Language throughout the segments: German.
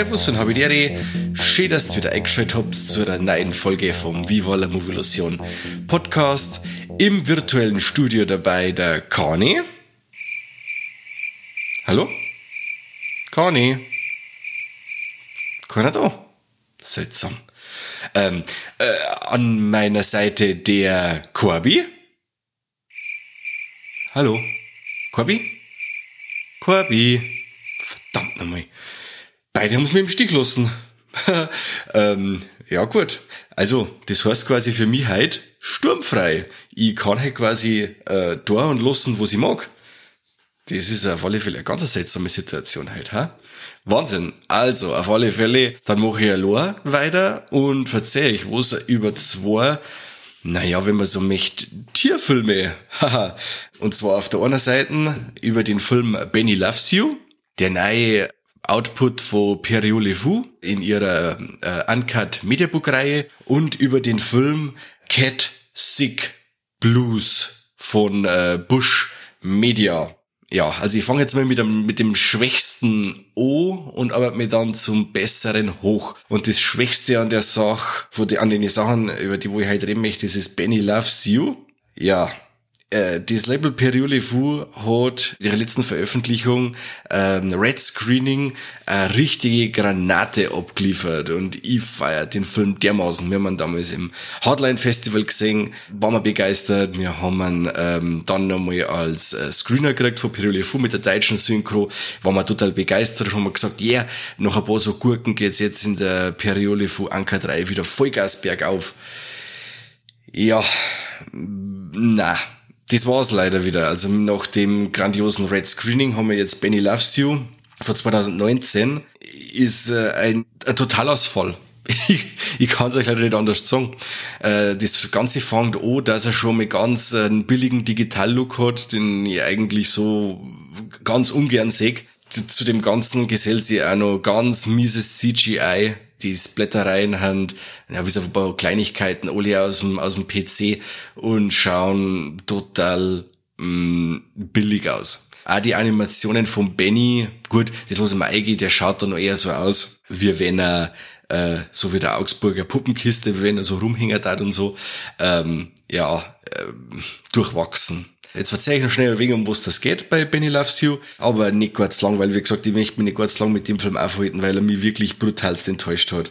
Servus und Habitere. Schön, dass ihr wieder eingeschaltet habt zu einer neuen Folge vom Viva la Movilusion Podcast. Im virtuellen Studio dabei der Kani. Hallo? Kani? Keiner da? Seltsam. Ähm, äh, an meiner Seite der Corby. Hallo? Corby? Corby? Verdammt nochmal. Beide haben es mir im Stich lassen. ähm, ja gut. Also, das heißt quasi für mich heute sturmfrei. Ich kann halt quasi äh, da und lassen, wo ich mag. Das ist auf alle Fälle eine ganz seltsame Situation halt, ha? Wahnsinn. Also, auf alle Fälle, dann mache ich allein weiter und verzeihe ich was über zwei, naja, wenn man so möchte, Tierfilme. und zwar auf der einen Seite über den Film Benny Loves You, der neue Output von Periole Fu in ihrer äh, Uncut Mediabook Reihe und über den Film Cat Sick Blues von äh, Bush Media. Ja, also ich fange jetzt mal mit dem, mit dem schwächsten O und arbeite mir dann zum besseren hoch. Und das Schwächste an der Sache, von den, an den Sachen, über die wo ich heute reden möchte, das ist Benny Loves You. Ja, äh, das Label Periole Fu hat ihre letzten Veröffentlichung ähm, Red Screening eine richtige Granate abgeliefert und ich feiere den Film dermaßen. Wir haben ihn damals im Hardline Festival gesehen, waren wir begeistert. Wir haben ihn ähm, dann nochmal als äh, Screener gekriegt von Periole Fu mit der deutschen Synchro, waren wir total begeistert, haben wir gesagt, ja, yeah, noch ein paar so Gurken geht's jetzt in der Periole Fu Anker 3 wieder Vollgas bergauf. Ja, na, das war's leider wieder. Also nach dem grandiosen Red Screening haben wir jetzt Benny Loves You von 2019. Ist äh, ein, ein Totalausfall. Ich, ich kann es euch leider nicht anders sagen. Äh, das Ganze fängt an, dass er schon mal ganz äh, einen billigen Digital-Look hat, den ich eigentlich so ganz ungern sehe. Zu dem Ganzen gesellt sich auch noch ganz mieses CGI die Splattereien haben, ja, wie so ein paar Kleinigkeiten, alle aus dem, aus dem PC und schauen total mh, mm, billig aus. Auch die Animationen von Benny, gut, das lasse ich mal eingehen, der schaut dann eher so aus, wie wenn er, äh, so wie der Augsburger Puppenkiste, wie wenn er so rumhängert hat und so, ähm, ja, äh, durchwachsen. Jetzt erzähle ich noch schnell wegen, um was das geht bei Benny Loves You, aber nicht ganz lang, weil wie gesagt, ich möchte mich nicht ganz lang mit dem Film aufhalten, weil er mich wirklich brutalst enttäuscht hat.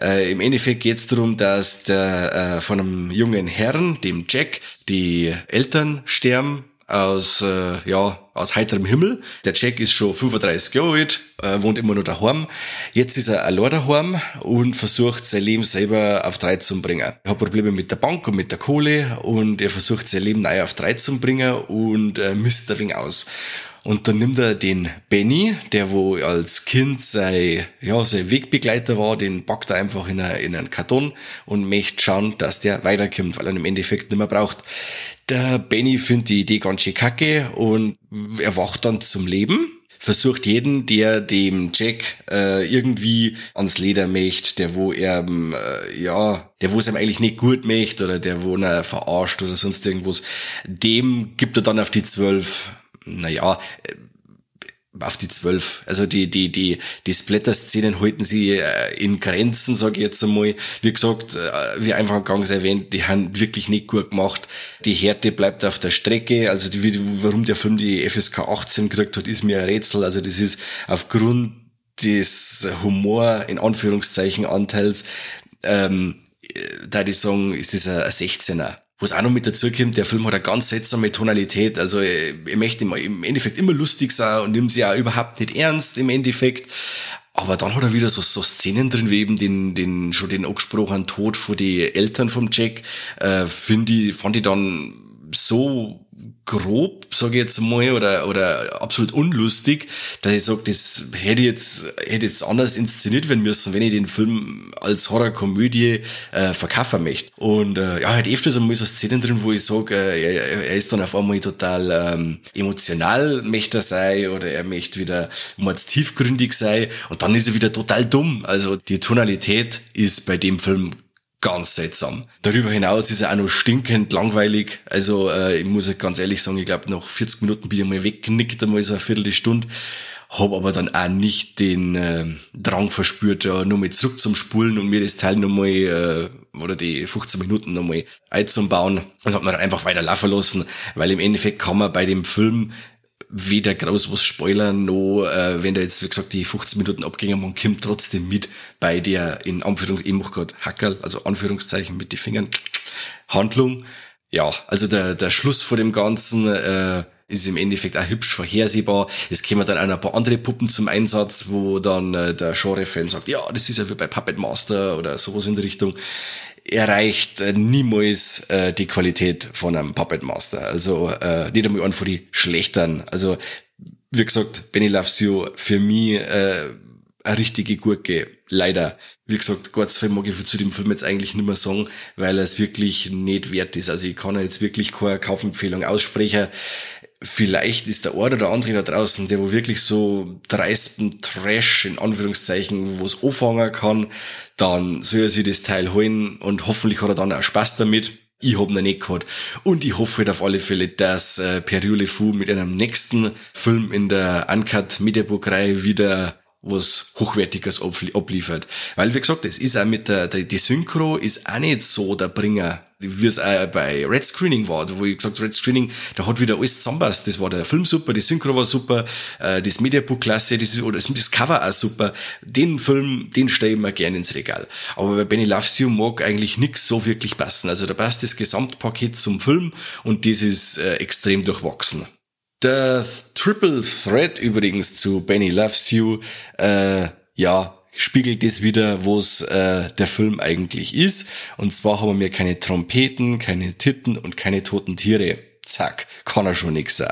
Äh, Im Endeffekt geht es darum, dass der äh, von einem jungen Herrn, dem Jack, die Eltern sterben aus, äh, ja, aus heiterem Himmel. Der Jack ist schon 35 Jahre alt, äh, wohnt immer nur daheim. Jetzt ist er allein daheim und versucht sein Leben selber auf drei zu bringen. Er hat Probleme mit der Bank und mit der Kohle und er versucht sein Leben neu auf drei zu bringen und äh, misst ein wenig aus. Und dann nimmt er den Benny, der wo als Kind sei, ja, sein Wegbegleiter war, den packt er einfach in, eine, in einen Karton und möchte schauen, dass der weiterkommt, weil er ihn im Endeffekt nicht mehr braucht. Der Benny findet die Idee ganz schön kacke und erwacht dann zum Leben versucht jeden, der dem Jack äh, irgendwie ans Leder möchte, der wo er äh, ja, der wo es ihm eigentlich nicht gut möchte oder der wo er verarscht oder sonst irgendwas, dem gibt er dann auf die zwölf naja, auf die zwölf. Also die, die, die, die Splatter-Szenen halten sie äh, in Grenzen, sage ich jetzt einmal. Wie gesagt, äh, wie einfach ganz erwähnt, die haben wirklich nicht gut gemacht. Die Härte bleibt auf der Strecke. Also die, warum der Film die FSK 18 gekriegt hat, ist mir ein Rätsel. Also das ist aufgrund des Humor, in Anführungszeichen, Anteils, ähm, da die sagen, ist das ein 16er. Was auch noch mit dazu kommt, der Film hat eine ganz seltsame Tonalität. Also ich möchte im Endeffekt immer lustig sein und nimmt sie auch überhaupt nicht ernst im Endeffekt. Aber dann hat er wieder so, so Szenen drin, wie eben den, den, schon den angesprochenen Tod vor die Eltern vom Jack, äh, finde ich, fand ich dann so grob, sage ich jetzt mal, oder, oder absolut unlustig, dass ich sage, das hätte jetzt, hätte jetzt anders inszeniert werden müssen, wenn ich den Film als Horrorkomödie äh, verkaufen möchte. Und äh, ja, halt öfters einmal so Szenen drin, wo ich sage, äh, er, er ist dann auf einmal total ähm, emotional, möchte er sein, oder er möchte wieder mords tiefgründig sein, und dann ist er wieder total dumm. Also die Tonalität ist bei dem Film ganz seltsam. Darüber hinaus ist er auch noch stinkend langweilig. Also äh, ich muss ganz ehrlich sagen, ich glaube nach 40 Minuten bin ich mal weggenickt, einmal so eine Viertelstunde. Hab aber dann auch nicht den äh, Drang verspürt, ja, nochmal zurück zum Spulen und mir das Teil nochmal, äh, oder die 15 Minuten nochmal einzubauen. Und hab mir dann einfach weiter laufen lassen, weil im Endeffekt kann man bei dem Film weder groß was spoilern, noch, äh, wenn da jetzt, wie gesagt, die 15 Minuten abgingen, man kommt trotzdem mit bei der, in Anführungszeichen, ich mach grad Hackerl, also Anführungszeichen mit den Fingern, Handlung. Ja, also der, der Schluss vor dem Ganzen, äh, ist im Endeffekt auch hübsch vorhersehbar. Es kämen dann auch ein paar andere Puppen zum Einsatz, wo dann äh, der Genre-Fan sagt, ja, das ist ja wie bei Puppet Master oder sowas in der Richtung erreicht äh, niemals äh, die Qualität von einem Puppet Master. Also äh, nicht einmal einen von die schlechteren. Also wie gesagt, Benny Loves You für mich äh, eine richtige Gurke. Leider. Wie gesagt, Gott sei mag ich zu dem Film jetzt eigentlich nicht mehr sagen, weil er es wirklich nicht wert ist. Also ich kann jetzt wirklich keine Kaufempfehlung aussprechen vielleicht ist der eine oder andere da draußen, der wo wirklich so dreisten Trash in Anführungszeichen, wo es anfangen kann, dann soll er sich das Teil holen und hoffentlich hat er dann auch Spaß damit. Ich hab noch nicht gehabt. Und ich hoffe halt auf alle Fälle, dass äh, Periole Fu mit einem nächsten Film in der Uncut Mediabook-Reihe wieder was Hochwertiges abliefert. Weil, wie gesagt, es ist auch mit der, die Synchro ist auch nicht so der Bringer, wie es auch bei Red Screening war, wo ich gesagt Red Screening, da hat wieder alles zusammenpasst. Das war der Film super, die Synchro war super, äh, das Mediabook klasse, das, oder das Cover auch super. Den Film, den stelle ich mir gerne ins Regal. Aber bei Benny Loves You mag eigentlich nix so wirklich passen. Also da passt das Gesamtpaket zum Film und das ist äh, extrem durchwachsen. Der Triple Threat übrigens zu Benny Loves You, äh, ja, spiegelt das wieder, wo es äh, der Film eigentlich ist. Und zwar haben wir keine Trompeten, keine Titten und keine toten Tiere. Zack, kann er schon nix.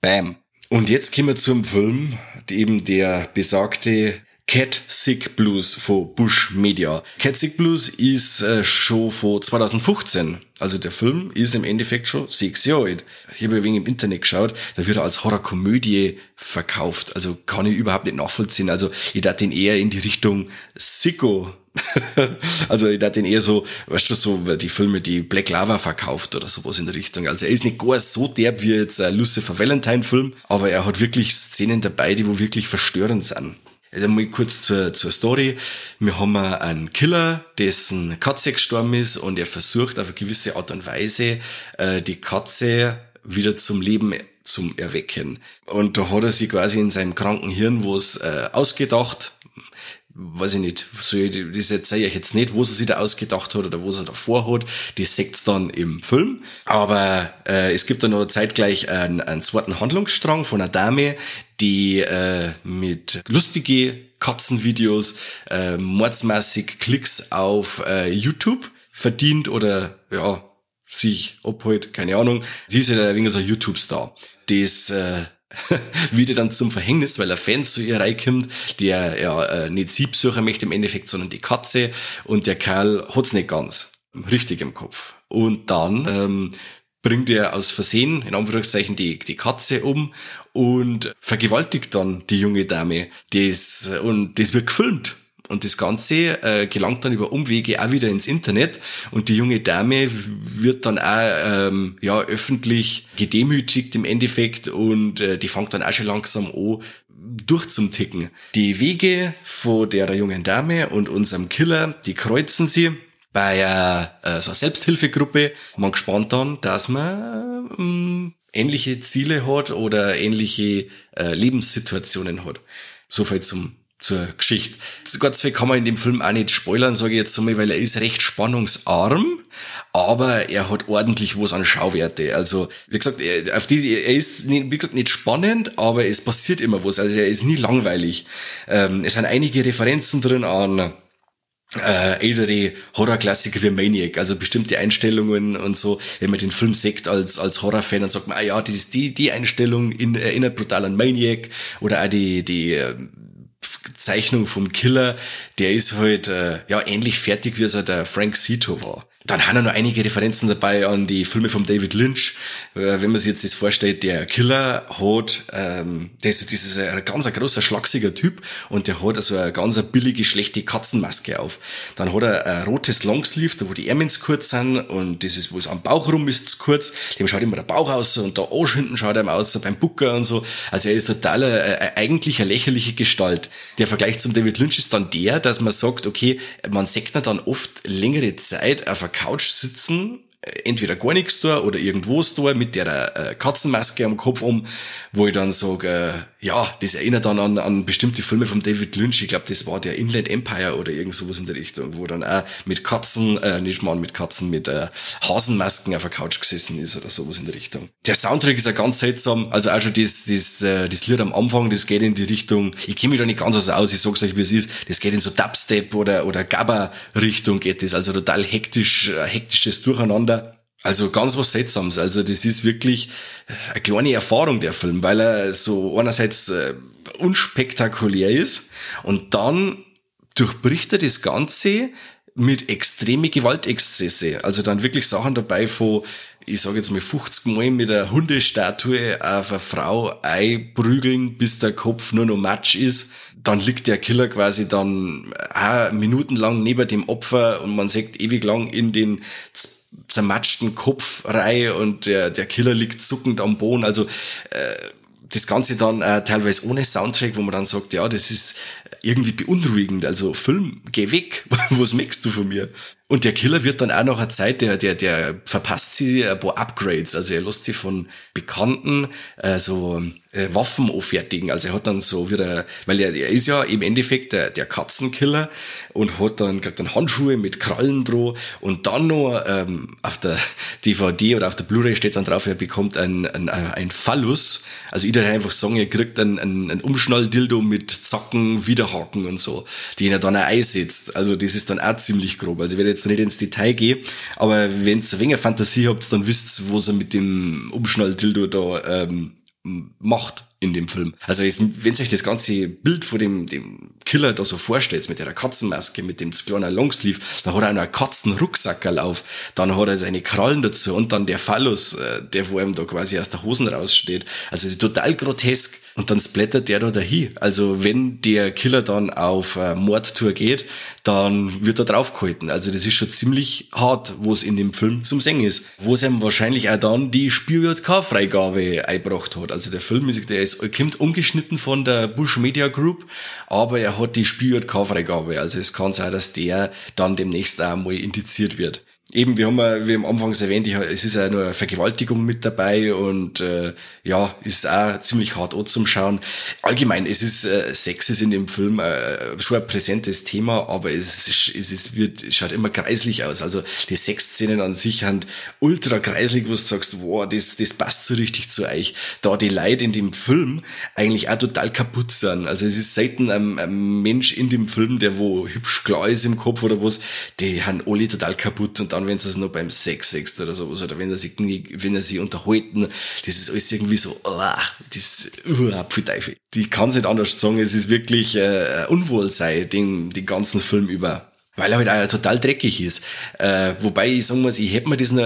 Bam. Und jetzt kommen wir zum Film, eben der besagte Cat Sick Blues von Bush Media. Cat Sick Blues ist äh, schon von 2015. Also der Film ist im Endeffekt schon sechs Jahre alt. Ich habe wenig im Internet geschaut, da wird er als Horrorkomödie verkauft. Also kann ich überhaupt nicht nachvollziehen. Also ich dachte ihn eher in die Richtung Sicko. also ich dachte ihn eher so, weißt du, so die Filme, die Black Lava verkauft oder sowas in der Richtung. Also er ist nicht gar so derb wie jetzt ein Lucifer Valentine Film, aber er hat wirklich Szenen dabei, die wo wirklich verstörend sind. Also mal kurz zur, zur Story. Wir haben einen Killer, dessen Katze gestorben ist und er versucht auf eine gewisse Art und Weise äh, die Katze wieder zum Leben zum Erwecken. Und da hat er sich quasi in seinem kranken Hirn was äh, ausgedacht, weiß ich nicht, so das erzähle ich jetzt nicht, was er sich da ausgedacht hat oder was er davor hat, das seht's dann im Film. Aber äh, es gibt da noch zeitgleich einen, einen zweiten Handlungsstrang von einer Dame, die äh, mit lustige Katzenvideos äh, mordsmäßig Klicks auf äh, YouTube verdient oder ja, sich abholt, keine Ahnung. Sie ist ja ein wenig so ein YouTube-Star. Das äh, wieder dann zum Verhängnis, weil er Fans zu ihr reinkommt, der ja äh, nicht sie besuchen möchte im Endeffekt, sondern die Katze und der Kerl hat's nicht ganz richtig im Kopf. Und dann ähm, bringt er aus Versehen, in Anführungszeichen, die, die Katze um und vergewaltigt dann die junge Dame. Das, und das wird gefilmt. Und das Ganze äh, gelangt dann über Umwege auch wieder ins Internet und die junge Dame wird dann auch ähm, ja öffentlich gedemütigt im Endeffekt und äh, die fängt dann auch schon langsam an durchzumticken. Die Wege von der jungen Dame und unserem Killer, die kreuzen sie bei äh, so einer Selbsthilfegruppe. Man gespannt dann, dass man äh, ähnliche Ziele hat oder ähnliche äh, Lebenssituationen hat. So viel zum zur Geschichte. Gott sei Dank kann man in dem Film auch nicht spoilern, sage ich jetzt einmal, weil er ist recht spannungsarm, aber er hat ordentlich was an Schauwerte. Also, wie gesagt, er, auf die, er ist, wie gesagt, nicht spannend, aber es passiert immer was. Also, er ist nie langweilig. Ähm, es sind einige Referenzen drin an äh, ältere Horrorklassiker wie Maniac, also bestimmte Einstellungen und so, wenn man den Film sieht als, als Horrorfan, dann sagt man, ah ja, das ist die, die Einstellung in, erinnert brutal an Maniac oder auch die, die äh, Zeichnung vom Killer, der ist halt äh, ja ähnlich fertig, wie es der Frank Zito war. Dann haben wir noch einige Referenzen dabei an die Filme von David Lynch. Äh, wenn man sich jetzt das vorstellt, der Killer hat, ähm, das, das ist ein ganz ein großer, schlachsiger Typ und der hat so eine ganz billige, schlechte Katzenmaske auf. Dann hat er ein rotes Longsleeve, da wo die Ärmel kurz sind und das ist, wo es am Bauch rum ist, kurz. Dem schaut immer der Bauch aus und da Arsch hinten schaut er aus beim Bucker und so. Also er ist total eine, eigentlich eine lächerliche Gestalt. Der Vergleich zum David Lynch ist dann der, dass man sagt, okay, man sagt dann oft längere Zeit auf Couch sitzen entweder gar nichts da oder irgendwo da mit der äh, Katzenmaske am Kopf um, wo ich dann sage, äh, ja, das erinnert dann an, an bestimmte Filme von David Lynch. Ich glaube, das war der Inland Empire oder irgend sowas in der Richtung, wo dann auch mit Katzen, äh, nicht mal mit Katzen, mit äh, Hasenmasken auf der Couch gesessen ist oder sowas in der Richtung. Der Soundtrack ist ja ganz seltsam. Also auch schon das, das, äh, das Lied am Anfang, das geht in die Richtung, ich kenne mich da nicht ganz so aus, ich sag's euch, wie es ist, das geht in so Dubstep oder, oder Gabba-Richtung geht das, also total hektisch, äh, hektisches Durcheinander also ganz was Seltsames. Also das ist wirklich eine kleine Erfahrung, der Film, weil er so einerseits äh, unspektakulär ist und dann durchbricht er das Ganze mit extreme Gewaltexzesse. Also dann wirklich Sachen dabei von, ich sage jetzt mal 50 Mal mit einer Hundestatue auf eine Frau einprügeln, bis der Kopf nur noch Matsch ist. Dann liegt der Killer quasi dann auch minutenlang neben dem Opfer und man sagt ewig lang in den zermatschten Kopfreihe und der, der Killer liegt zuckend am Boden. Also äh, das Ganze dann äh, teilweise ohne Soundtrack, wo man dann sagt, ja, das ist irgendwie beunruhigend. Also Film, geh weg, was merkst du von mir? Und der Killer wird dann auch nach einer Zeit, der, der, der verpasst sie ein paar Upgrades. Also er lässt sie von Bekannten äh, so äh, Waffen auffertigen. Also er hat dann so wieder, weil er, er ist ja im Endeffekt der, der Katzenkiller und hat dann, kriegt dann Handschuhe mit Krallen droh und dann noch ähm, auf der DVD oder auf der Blu-ray steht dann drauf, er bekommt ein, ein, ein Phallus. Also ich einfach sagen, er kriegt ein, ein, ein Umschnalldildo mit Zacken, Widerhaken und so, den er dann auch einsetzt. Also das ist dann auch ziemlich grob. Also ich werde jetzt nicht ins Detail gehen, aber wenn ihr ein wenig Fantasie habt, dann wisst ihr, was er mit dem Umschnalldildo da ähm, macht in dem Film. Also wenn sich das ganze Bild von dem, dem Killer da so vorstellt, mit der Katzenmaske, mit dem kleinen Longsleeve, dann hat er noch einen Katzenrucksackerl auf, dann hat er seine Krallen dazu und dann der Phallus, äh, der vor ihm da quasi aus der Hosen raussteht. Also total grotesk. Und dann splattert der da dahin. Also wenn der Killer dann auf äh, Mordtour geht, dann wird er draufgehalten. Also das ist schon ziemlich hart, wo es in dem Film zum Singen ist. Wo es ihm wahrscheinlich auch dann die Spiel-K-Freigabe eingebracht hat. Also der Film ist, der ist, kommt umgeschnitten von der Bush Media Group, aber er hat die Spiel-K-Freigabe. Also es kann sein, dass der dann demnächst auch mal indiziert wird eben, wir haben ja, wie am Anfang erwähnt, ich, es ist ja nur Vergewaltigung mit dabei und äh, ja, ist auch ziemlich hart zum Schauen. Allgemein, es ist äh, Sex ist in dem Film äh, schon ein präsentes Thema, aber es, es ist, wird, es schaut immer kreislich aus. Also die Sexszenen an sich sind ultra kreislig, wo du sagst, wow, das, das passt so richtig zu euch. Da die Leute in dem Film eigentlich auch total kaputt sind. Also es ist selten ein, ein Mensch in dem Film, der wo hübsch klar ist im Kopf oder was, die haben alle total kaputt und dann dann, wenn es nur beim Sex sext oder sowas, oder wenn er sich, wenn er sie unterhalten, das ist alles irgendwie so, oh, das, uh, Teufel. Die kann es nicht anders sagen, es ist wirklich äh, Unwohlsein, den, den ganzen Film über weil er halt auch total dreckig ist. Äh, wobei ich sagen muss, ich hätte mir das noch,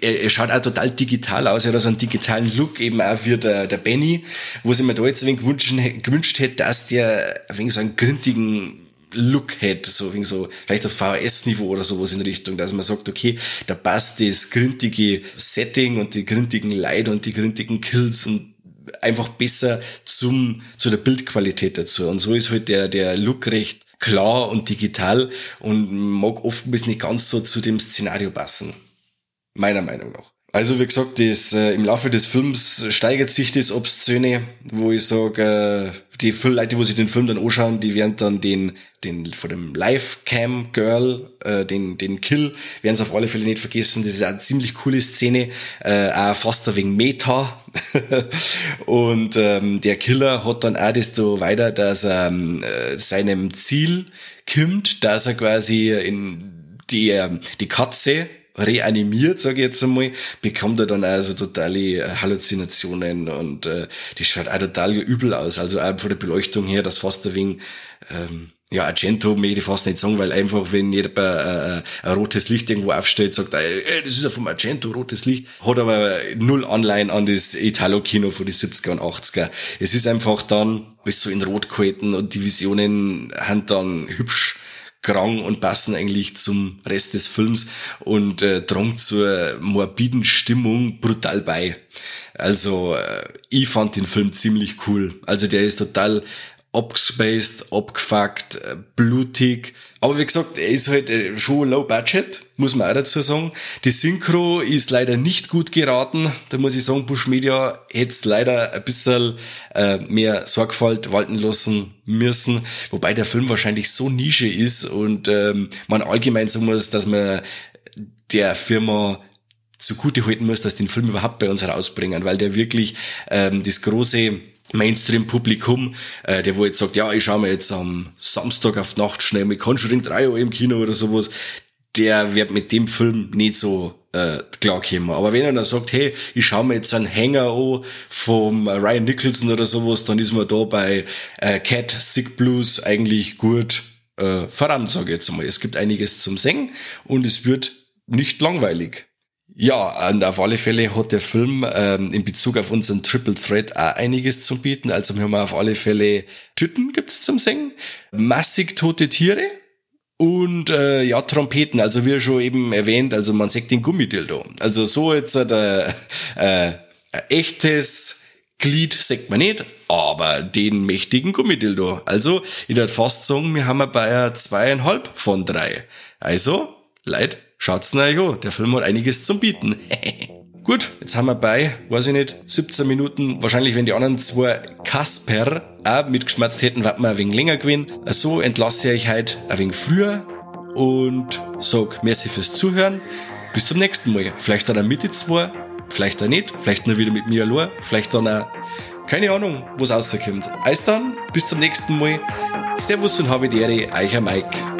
er, er schaut auch total digital aus, er hat so einen digitalen Look, eben auch wie der, der Benny, wo sich mir da jetzt ein wenig gewünscht, gewünscht hätte, dass der ein wenig so einen grintigen Look hätte, so, so vielleicht auf VHS-Niveau oder sowas in Richtung, dass man sagt, okay, da passt das gründige Setting und die gründigen Leid und die gründigen Kills und einfach besser zum, zu der Bildqualität dazu. Und so ist halt der, der Look recht klar und digital und mag oftmals nicht ganz so zu dem Szenario passen. Meiner Meinung nach. Also wie gesagt, das, äh, im Laufe des Films steigert sich das Obszöne, wo ich sage, äh, die Leute, wo sich den Film dann anschauen, die werden dann den, den von dem Live-Cam-Girl, äh, den, den Kill, werden sie auf alle Fälle nicht vergessen. Das ist eine ziemlich coole Szene, äh, auch fast wenig Meta. und ähm, der Killer hat dann auch desto weiter, dass er ähm, seinem Ziel kommt, dass er quasi in die, ähm, die Katze reanimiert, sage ich jetzt einmal, bekommt er dann also totale äh, Halluzinationen und äh, die schaut auch total übel aus. Also auch von der Beleuchtung her, das fast ein wenig, ähm, ja, Argento möchte ich fast nicht sagen, weil einfach, wenn jeder äh, ein rotes Licht irgendwo aufstellt, sagt, ey, das ist ja vom Argento, rotes Licht, hat aber null Anleihen an das Italo-Kino von den 70er und 80er. Es ist einfach dann alles so in Rot gehalten und die Visionen haben dann hübsch grang und passen eigentlich zum Rest des Films und äh, drang zur morbiden Stimmung brutal bei. Also äh, ich fand den Film ziemlich cool. Also der ist total abgespaced, abgefuckt, äh, blutig. Aber wie gesagt, er ist halt äh, schon low budget, muss man auch dazu sagen. Die Synchro ist leider nicht gut geraten. Da muss ich sagen, Bush Media hätte leider ein bisschen äh, mehr Sorgfalt walten lassen müssen. Wobei der Film wahrscheinlich so Nische ist und ähm, man allgemein sagen muss, dass man der Firma zugute halten muss, dass den Film überhaupt bei uns rausbringen, weil der wirklich ähm, das große Mainstream-Publikum, äh, der wo jetzt sagt, ja, ich schaue mir jetzt am Samstag auf Nacht schnell mit Conjuring 3 Uhr im Kino oder sowas, der wird mit dem Film nicht so äh, klarkommen. Aber wenn er dann sagt, hey, ich schaue mir jetzt einen Hänger an vom Ryan Nicholson oder sowas, dann ist man da bei äh, Cat Sick Blues eigentlich gut äh, voran, sage ich jetzt mal. Es gibt einiges zum Singen und es wird nicht langweilig. Ja, und auf alle Fälle hat der Film ähm, in Bezug auf unseren Triple Threat auch einiges zu bieten. Also wir haben auf alle Fälle Tüten gibt's zum Singen, massig tote Tiere und äh, ja Trompeten. Also wie schon eben erwähnt, also man sagt den Gummidildo. Also so jetzt äh, äh, echtes Glied sagt man nicht, aber den mächtigen Gummidildo. Also ich würde fast sagen, wir haben bei zweieinhalb von drei. Also, Leid, Schaut's euch an, der Film hat einiges zum Bieten. Gut, jetzt haben wir bei, weiß ich nicht, 17 Minuten. Wahrscheinlich, wenn die anderen zwei Kasper auch mitgeschmerzt hätten, wird man ein wenig länger gewinnen. So entlasse ich euch heute ein wenig früher und sag merci fürs Zuhören. Bis zum nächsten Mal. Vielleicht dann mit die zwei, vielleicht auch nicht, vielleicht nur wieder mit mir allein, vielleicht dann auch, keine Ahnung, was rauskommt. Alles dann, bis zum nächsten Mal. Servus und habe die Ehre, euer Mike.